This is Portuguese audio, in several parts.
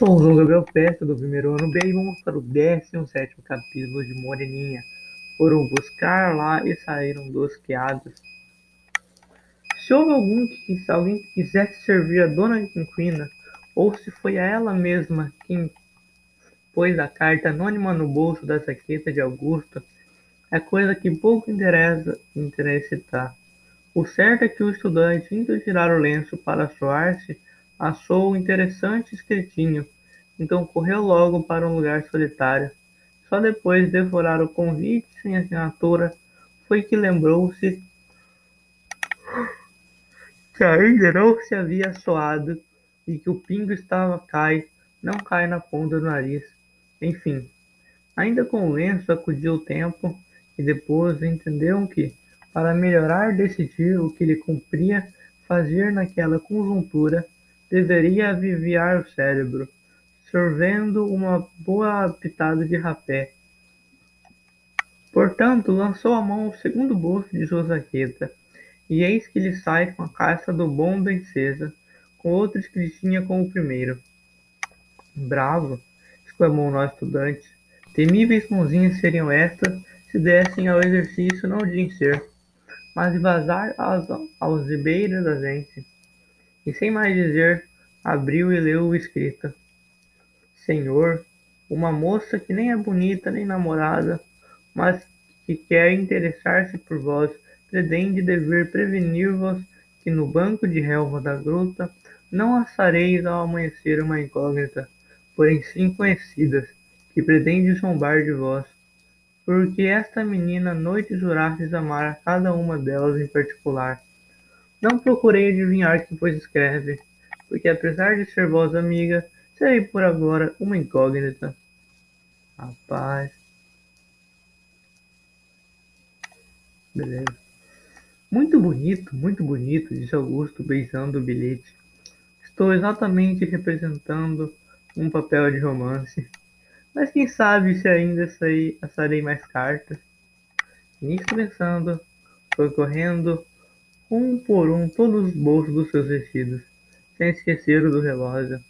Sou o João Gabriel Festa, do primeiro ano B, e vamos para o 17 capítulo de Moreninha. Foram buscar lá e saíram dos queados. Se houve algum que, se alguém quisesse servir a dona Quinquina, ou se foi a ela mesma quem pôs a carta anônima no bolso da jaqueta de Augusto, é coisa que pouco interessa interessar. O certo é que o estudante, indo tirar o lenço para soar-se, achou interessante escritinho, então correu logo para um lugar solitário. Só depois de devorar o convite sem assinatura foi que lembrou-se que ainda não se havia soado e que o pingo estava cai, não cai na ponta do nariz. Enfim, ainda com o lenço acudiu o tempo e depois entenderam que, para melhorar decidir o que lhe cumpria fazer naquela conjuntura, deveria aviviar o cérebro, sorvendo uma boa pitada de rapé. Portanto, lançou a mão ao segundo bolso de sua jaqueta, e eis que lhe sai com a caixa do bom Bencesa, com outra escritinha com o primeiro. Bravo! exclamou o estudante. Temíveis mãozinhas seriam estas se dessem ao exercício não de encher, mas de vazar aos ribeiros da gente e sem mais dizer, abriu e leu o escrito. Senhor, uma moça que nem é bonita nem namorada, mas que quer interessar-se por vós, pretende dever prevenir-vos que no banco de relva da gruta não achareis ao amanhecer uma incógnita, porém sim conhecidas, que pretende zombar de vós, porque esta menina noite jurastes amar a cada uma delas em particular não procurei adivinhar que pois escreve, porque apesar de ser vossa amiga, serei por agora uma incógnita. Rapaz. Beleza. Muito bonito, muito bonito, disse Augusto, beijando o bilhete. Estou exatamente representando um papel de romance. Mas quem sabe se ainda sair, assarei mais cartas. Nisso pensando, foi correndo um por um todos os bolsos dos seus vestidos, sem esquecer o do relógio.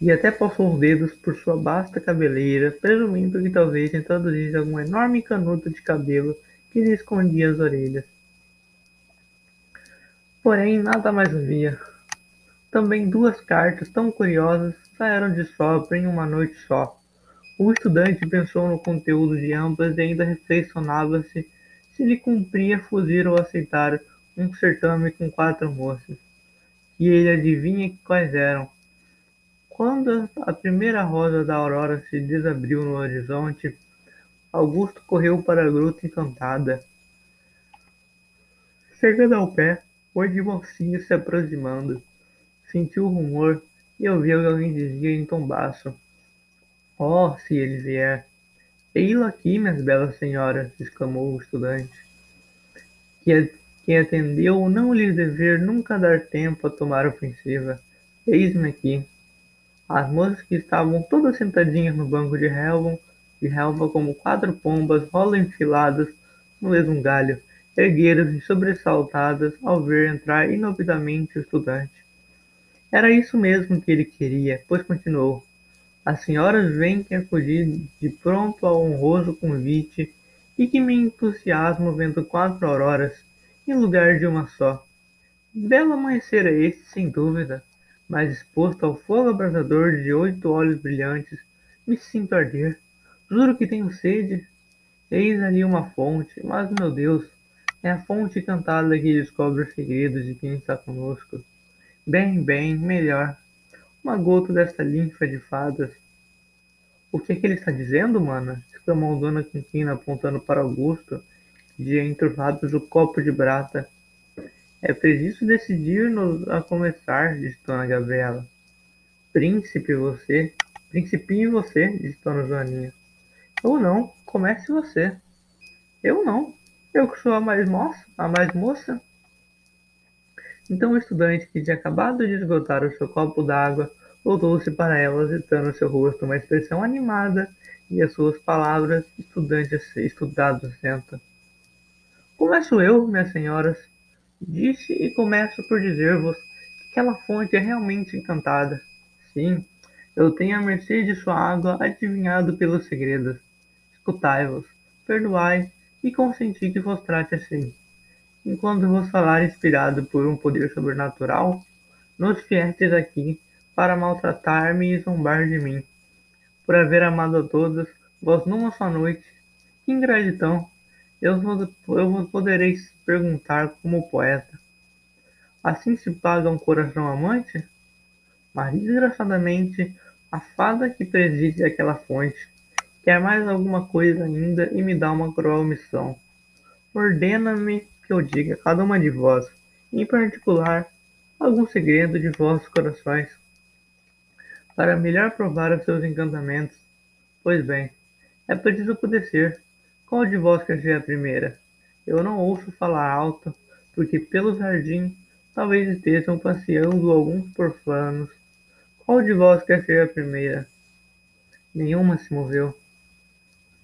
E até passou os dedos por sua vasta cabeleira, presumindo que talvez introduzisse algum enorme canuto de cabelo que lhe escondia as orelhas. Porém, nada mais havia. Também duas cartas tão curiosas saíram de sopro em uma noite só. O estudante pensou no conteúdo de ambas e ainda reflexionava-se se lhe cumpria fugir ou aceitar um certame com quatro moças. E ele adivinha quais eram. Quando a primeira rosa da aurora se desabriu no horizonte, Augusto correu para a gruta encantada. Chegando ao pé, foi de mocinho se aproximando. Sentiu o rumor e ouviu alguém dizia em tom baixo. Oh, se ele vier! Ei-lo aqui, minhas belas senhoras! exclamou o estudante, que, que atendeu não lhe dever nunca dar tempo a tomar ofensiva. Eis-me aqui. As moças que estavam todas sentadinhas no banco de relva, de relva como quatro pombas rola enfiladas no mesmo galho, ergueram-se sobressaltadas ao ver entrar inopinadamente o estudante. Era isso mesmo que ele queria, pois continuou. As senhoras veem que acudi de pronto ao honroso convite e que me entusiasmo vendo quatro auroras, em lugar de uma só. Belo amanhecer é este, sem dúvida, mas exposto ao fogo abrasador de oito olhos brilhantes, me sinto arder. Juro que tenho sede. Eis ali uma fonte, mas, meu Deus, é a fonte cantada que descobre os segredos de quem está conosco. Bem, bem, melhor. Uma gota desta linfa de fadas. O que é que ele está dizendo, mana? exclamou Dona Quinquina apontando para Augusto, de entre os lábios o copo de prata. É preciso decidir-nos a começar, disse Dona Gabriela. Príncipe, você. Principinho você, disse Dona Joaninha. Eu não, comece você. Eu não. Eu que sou a mais moça, a mais moça. Então o estudante, que tinha acabado de esgotar o seu copo d'água, voltou-se para ela, agitando seu rosto uma expressão animada e as suas palavras, estudante estudado senta. Começo eu, minhas senhoras. Disse e começo por dizer-vos que aquela fonte é realmente encantada. Sim, eu tenho a mercê de sua água adivinhado pelos segredos. Escutai-vos, perdoai e consenti que vos trate assim. Enquanto vos falar inspirado por um poder sobrenatural, nos viestes aqui para maltratar-me e zombar de mim, por haver amado a todos, vós numa só noite. Que ingratidão! Eu vos, eu vos poderei perguntar como poeta. Assim se paga um coração amante? Mas desgraçadamente, a fada que preside aquela fonte quer mais alguma coisa ainda e me dá uma cruel missão. Ordena-me que eu diga a cada uma de vós, em particular, algum segredo de vossos corações, para melhor provar os seus encantamentos. Pois bem, é preciso obedecer. Qual de vós quer ser a primeira? Eu não ouço falar alto, porque pelo jardim talvez estejam passeando alguns profanos. Qual de vós quer ser a primeira? Nenhuma se moveu.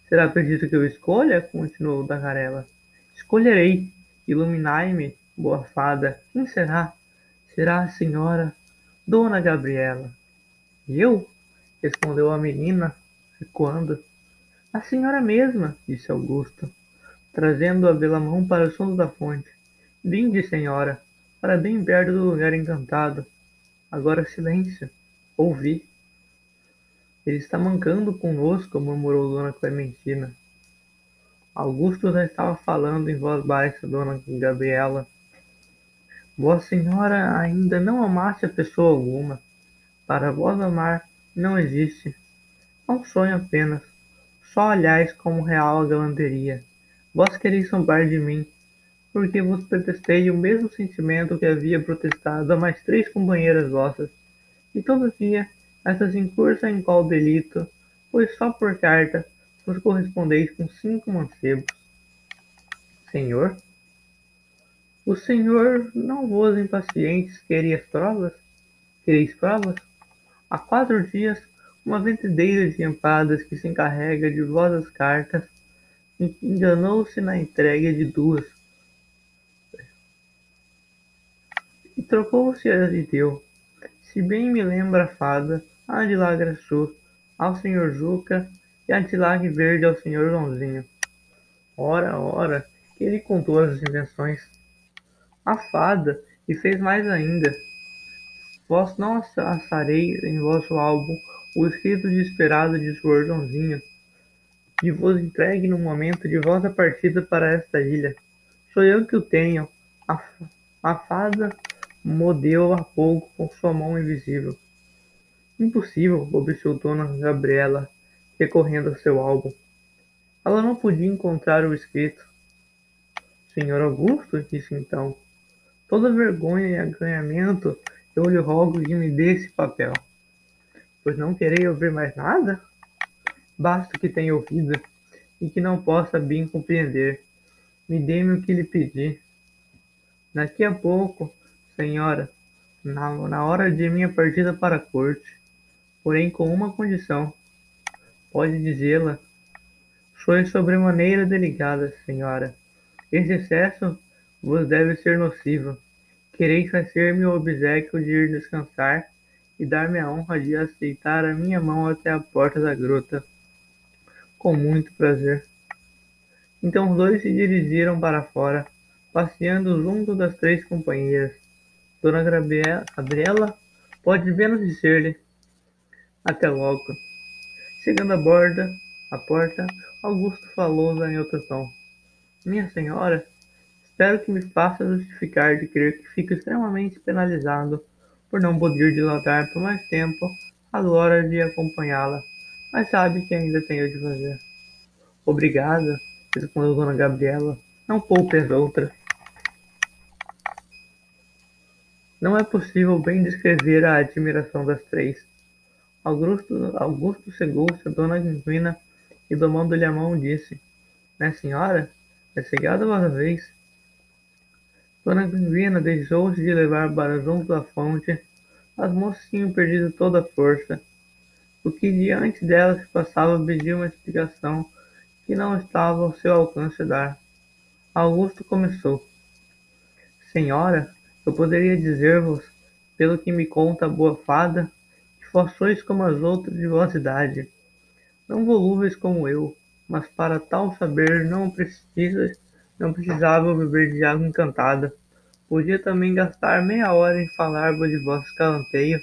Será preciso que eu escolha? continuou Tagarela. Escolherei. Iluminai-me, boa fada. Quem será? Será a senhora Dona Gabriela. Eu? respondeu a menina, recuando. A senhora mesma, disse Augusto, trazendo-a pela mão para o fundo da fonte. Vinde, senhora, para bem perto do lugar encantado. Agora silêncio. Ouvi. Ele está mancando conosco, murmurou Dona Clementina. Augusto já estava falando em voz baixa, Dona Gabriela. Vossa Senhora ainda não amasse a pessoa alguma. Para vós amar não existe. É um sonho apenas. Só olhais como real a galanteria. Vós quereis zombar de mim, porque vos protestei o mesmo sentimento que havia protestado a mais três companheiras vossas. E todavia, essas incursam em qual delito, pois só por carta vos correspondeis com cinco mancebos. Senhor? O senhor não vos impacientes quereis provas? Quereis provas? Há quatro dias uma vendedeira de empadas que se encarrega de vosas cartas enganou-se na entrega de duas e trocou-se as e deu. Se bem me lembra a fada, a de Lagraçu ao senhor Juca e a de Lague Verde ao senhor Joãozinho. Ora, ora, ele contou as invenções. A fada, e fez mais ainda. Vós não assarei em vosso álbum o escrito desesperado de Sr. Joãozinho, e vos entregue no momento de vossa partida para esta ilha. Sou eu que o tenho. A, a fada modeu há pouco com sua mão invisível. Impossível, observou Dona Gabriela, recorrendo ao seu álbum. Ela não podia encontrar o escrito. Senhor Augusto, disse então, toda vergonha e aganhamento eu lhe rogo que me dê esse papel pois não querei ouvir mais nada? Basta que tenha ouvido e que não possa bem compreender. Me dê-me o que lhe pedi. Daqui a pouco, senhora, na, na hora de minha partida para a corte, porém com uma condição. Pode dizê-la. Sois sobremaneira delicada, senhora. Esse excesso vos deve ser nocivo. Quereis fazer-me o obsequio de ir descansar e dar-me a honra de aceitar a minha mão até a porta da gruta. Com muito prazer. Então os dois se dirigiram para fora, passeando junto das três companheiras. Dona Gabriela pode menos dizer-lhe até logo. Chegando à borda, à porta, Augusto falou em outro tom. Minha senhora, espero que me faça justificar de crer que fico extremamente penalizado por não poder dilatar por mais tempo a glória de acompanhá-la, mas sabe que ainda tenho de fazer. Obrigada, respondeu Dona Gabriela. Não poupe as outras. Não é possível bem descrever a admiração das três. Augusto, Augusto chegou-se a Dona Guinguina e, tomando-lhe a mão, disse: Minha senhora, é chegada a vossa vez. Dona Guilhermina deixou-se de levar para junto da fonte. As moças tinham perdido toda a força. O que diante delas se passava pedia uma explicação que não estava ao seu alcance dar. Augusto começou. Senhora, eu poderia dizer-vos, pelo que me conta a boa fada, que vós sois como as outras de vossa idade, não volúveis como eu, mas para tal saber não precisa, não precisava beber de água encantada. Podia também gastar meia hora em falar-vos de vosso escalanteio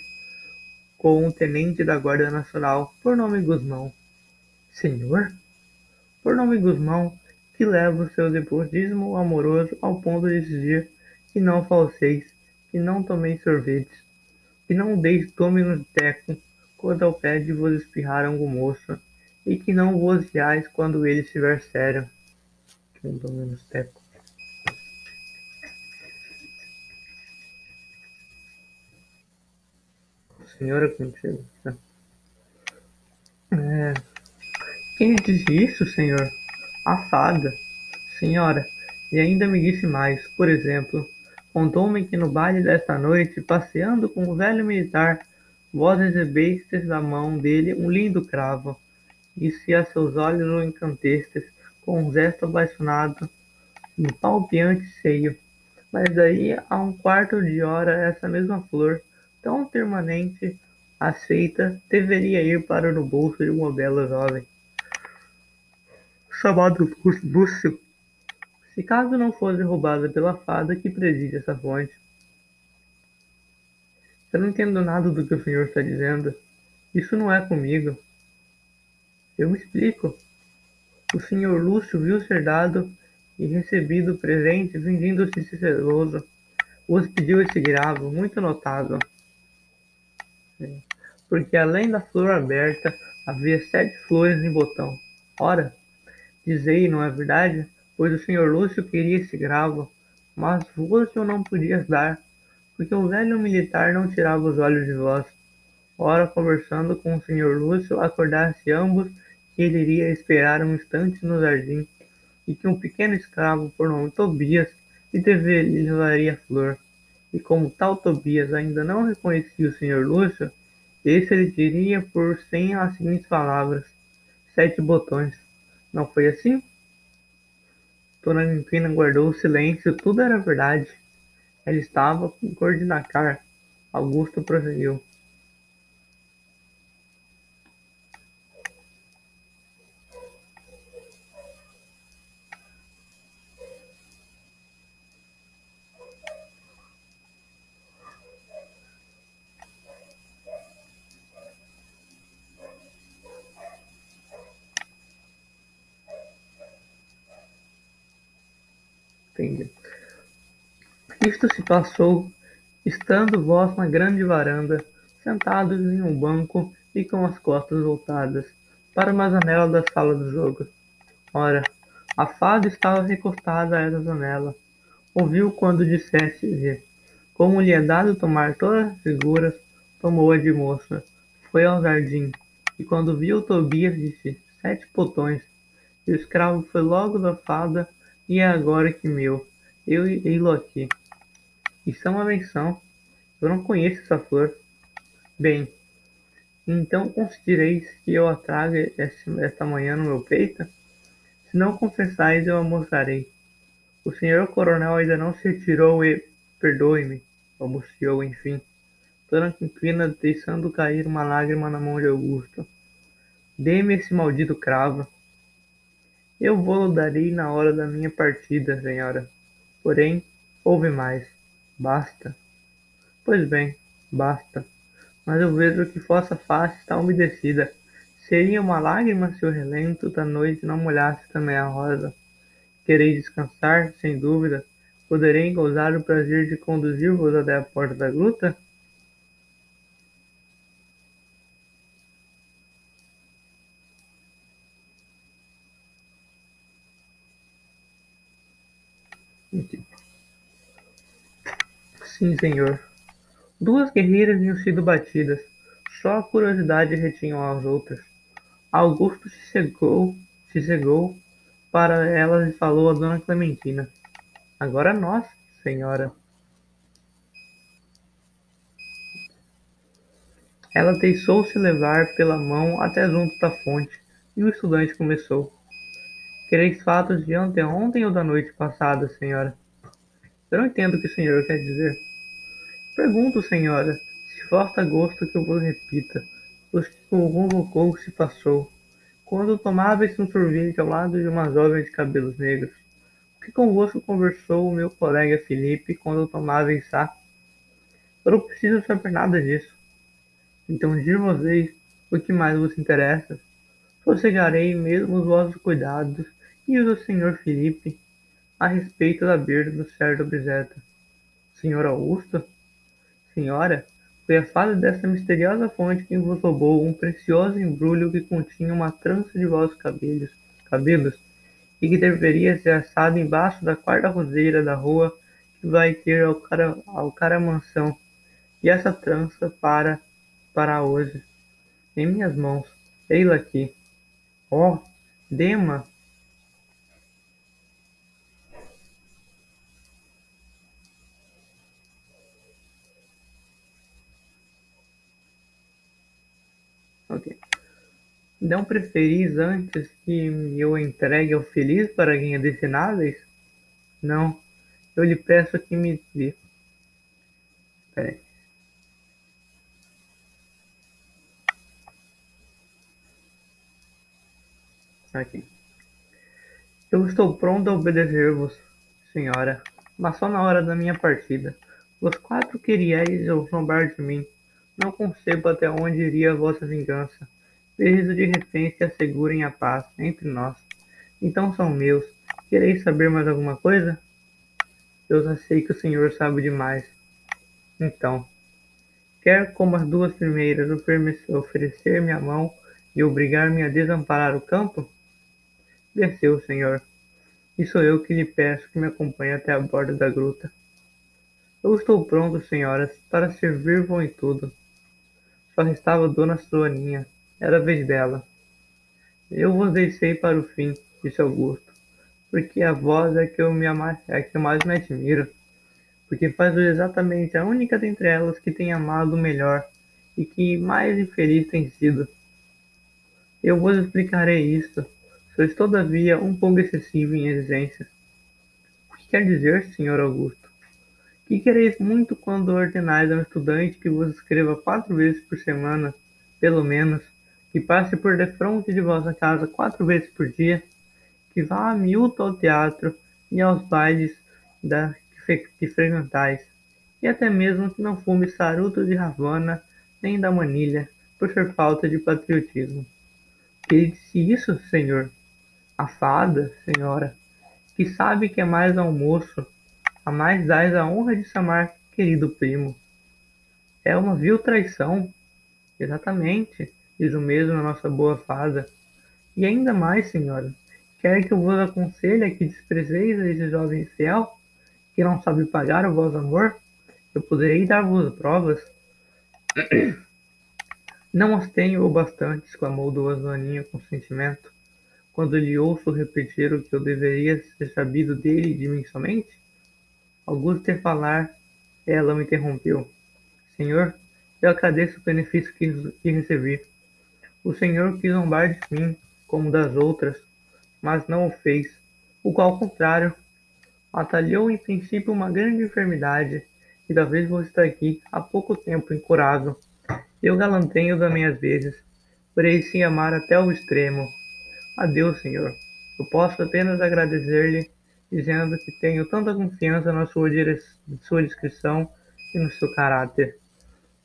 com um tenente da Guarda Nacional, por nome Guzmão. Senhor? Por nome Guzmão, que leva o seu depotismo amoroso ao ponto de dizer que não falseis, que não tomeis sorvetes, que não deis tômino de teco quando ao pé de vos espirrar algum moço, e que não vos quando ele estiver sério. Não tome de teco. Senhora contigo. É... Quem disse isso, senhor? A fada. Senhora, e ainda me disse mais, por exemplo, contou-me que no baile desta noite, passeando com o velho militar, vós recebestes da mão dele um lindo cravo, e se a seus olhos o encantestes com um gesto apaixonado, um palpiante seio. Mas daí a um quarto de hora essa mesma flor, tão permanente, aceita, deveria ir para no bolso de uma bela jovem, chamado Lúcio, se caso não fosse roubada pela fada que preside essa fonte. Eu não entendo nada do que o senhor está dizendo. Isso não é comigo. Eu me explico. O senhor Lúcio viu ser dado e recebido presente, fingindo-se celoso. Os pediu esse gravo, muito notável porque além da flor aberta havia sete flores em botão. Ora, dizei, não é verdade? Pois o senhor Lúcio queria esse gravo, mas vos eu não podia dar, porque o velho militar não tirava os olhos de vós. Ora, conversando com o senhor Lúcio, acordasse ambos ele iria esperar um instante no jardim, e que um pequeno escravo por nome Tobias lhe levaria a flor. E como tal Tobias ainda não reconhecia o senhor Lúcio, esse lhe diria por cem as seguintes palavras: sete botões. Não foi assim? Dona Limpina guardou o silêncio, tudo era verdade. Ela estava com cor de nacar. Augusto prosseguiu. Isto se passou estando vós na grande varanda, sentados em um banco e com as costas voltadas para uma janela da sala do jogo. Ora, a fada estava recostada a essa janela. Ouviu quando disseste ver. Como lhe é dado tomar todas as figuras, tomou-a de moça. Foi ao jardim, e quando viu Tobias, disse: Sete botões. E o escravo foi logo da fada e é agora que meu, eu ei-lo aqui. Isso é uma menção. Eu não conheço essa flor. Bem, então considereis que eu a trago esta manhã no meu peito? Se não confessais, eu a mostrarei. O senhor coronel ainda não se retirou e perdoe-me, balbuciou enfim. Dona Quinquina deixando cair uma lágrima na mão de Augusto. Dê-me esse maldito cravo. Eu vou-lo darei na hora da minha partida, senhora. Porém, ouve mais. Basta. Pois bem, basta. Mas eu vejo que vossa face está umedecida. Seria uma lágrima se o relento da noite não molhasse também a rosa. Quereis descansar, sem dúvida. Poderei gozar o prazer de conduzir-vos até a porta da gruta? Sim, senhor. Duas guerreiras tinham sido batidas. Só a curiosidade retinham as outras. Augusto se cegou, se cegou para elas e falou a dona Clementina. Agora nós, senhora. Ela deixou-se levar pela mão até junto da fonte, e o estudante começou. Quereis fatos de anteontem ou da noite passada, senhora? Eu não entendo o que o senhor quer dizer. Pergunto, senhora, se falta gosto que eu vos repita, o que convocou se passou, quando tomava-se um sorvete ao lado de uma jovem de cabelos negros. O que convosco conversou o meu colega Felipe quando tomava em sá? Eu não preciso saber nada disso. Então dir-vos-ei o que mais vos interessa. Sossegarei mesmo os vossos cuidados e os do senhor Felipe a respeito da perda do certo objeto. Senhor Augusto? Senhora, foi a fada dessa misteriosa fonte que vos roubou um precioso embrulho que continha uma trança de vossos cabelos, cabelos e que deveria ser assado embaixo da quarta roseira da rua que vai ter ao, cara, ao caramansão. E essa trança para, para hoje, em minhas mãos, ei-la aqui. Oh, Dema, Não preferis antes que eu entregue ao feliz para ganhar destináveis? Não. Eu lhe peço que me dê. Peraí. Aqui. Eu estou pronto a obedecer-vos, senhora, mas só na hora da minha partida. Os quatro queríeis zombar de mim. Não concebo até onde iria a vossa vingança. Preciso de reféns que assegurem a paz entre nós. Então são meus. Quereis saber mais alguma coisa? Eu já sei que o senhor sabe demais. Então, quer como as duas primeiras oferecer-me a mão e obrigar-me a desamparar o campo? Desceu, senhor. E sou eu que lhe peço que me acompanhe até a borda da gruta. Eu estou pronto, senhoras, para servir-vos em tudo. Só restava Dona Joaninha. Era a vez dela. Eu vos deixei para o fim, disse Augusto, porque a voz é que eu me ama, é que eu mais me admiro, porque faz exatamente a única dentre elas que tem amado melhor e que mais infeliz tem sido. Eu vos explicarei isto. Sois todavia um pouco excessivo em exigências. O que quer dizer, senhor Augusto? Que quereis muito quando ordenais a um estudante que vos escreva quatro vezes por semana, pelo menos, que passe por defronte de vossa casa quatro vezes por dia, que vá a miúdo ao teatro e aos bailes da, que frequentais, e até mesmo que não fume saruto de Havana nem da manilha, por ser falta de patriotismo. Que disse isso, senhor? A fada, senhora, que sabe que é mais almoço a mais dais a honra de chamar querido primo. É uma vil traição. Exatamente, diz o mesmo a nossa boa fada. E ainda mais, senhora, quer que eu vos aconselhe que desprezeis esse jovem fiel, que não sabe pagar o vosso amor? Eu poderei dar-vos provas. Não as tenho o bastante, exclamou Duas Aninha com sentimento, quando lhe ouço repetir o que eu deveria ter sabido dele e de mim somente? Augusto ter falar, ela me interrompeu. Senhor, eu agradeço o benefício que, que recebi. O Senhor quis zombar de mim, como das outras, mas não o fez. O qual, ao contrário, atalhou em princípio uma grande enfermidade, e talvez vou estar aqui há pouco tempo incurável. Eu galanteio das minhas vezes, porém sim amar até o extremo. Adeus, Senhor. Eu posso apenas agradecer-lhe dizendo que tenho tanta confiança na sua, sua descrição e no seu caráter,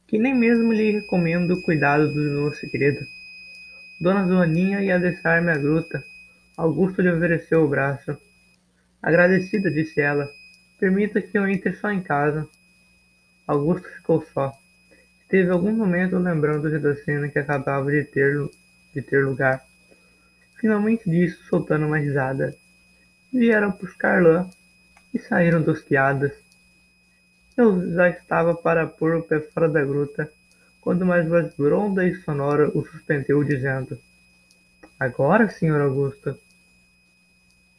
que nem mesmo lhe recomendo o cuidado do meu segredo. Dona Joaninha ia deixar-me à gruta. Augusto lhe ofereceu o braço. Agradecida, disse ela, permita que eu entre só em casa. Augusto ficou só. Teve algum momento lembrando-se da cena que acabava de ter, de ter lugar. Finalmente disse, soltando uma risada vieram buscar lã e saíram dos piadas. Eu já estava para pôr o pé fora da gruta, quando uma voz bronda e sonora o suspendeu, dizendo: Agora, senhor Augusto,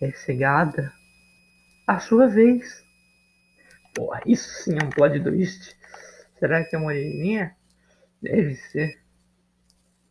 é cegada. A sua vez. Isso sim é um plot twist. Será que é uma linha? Deve ser.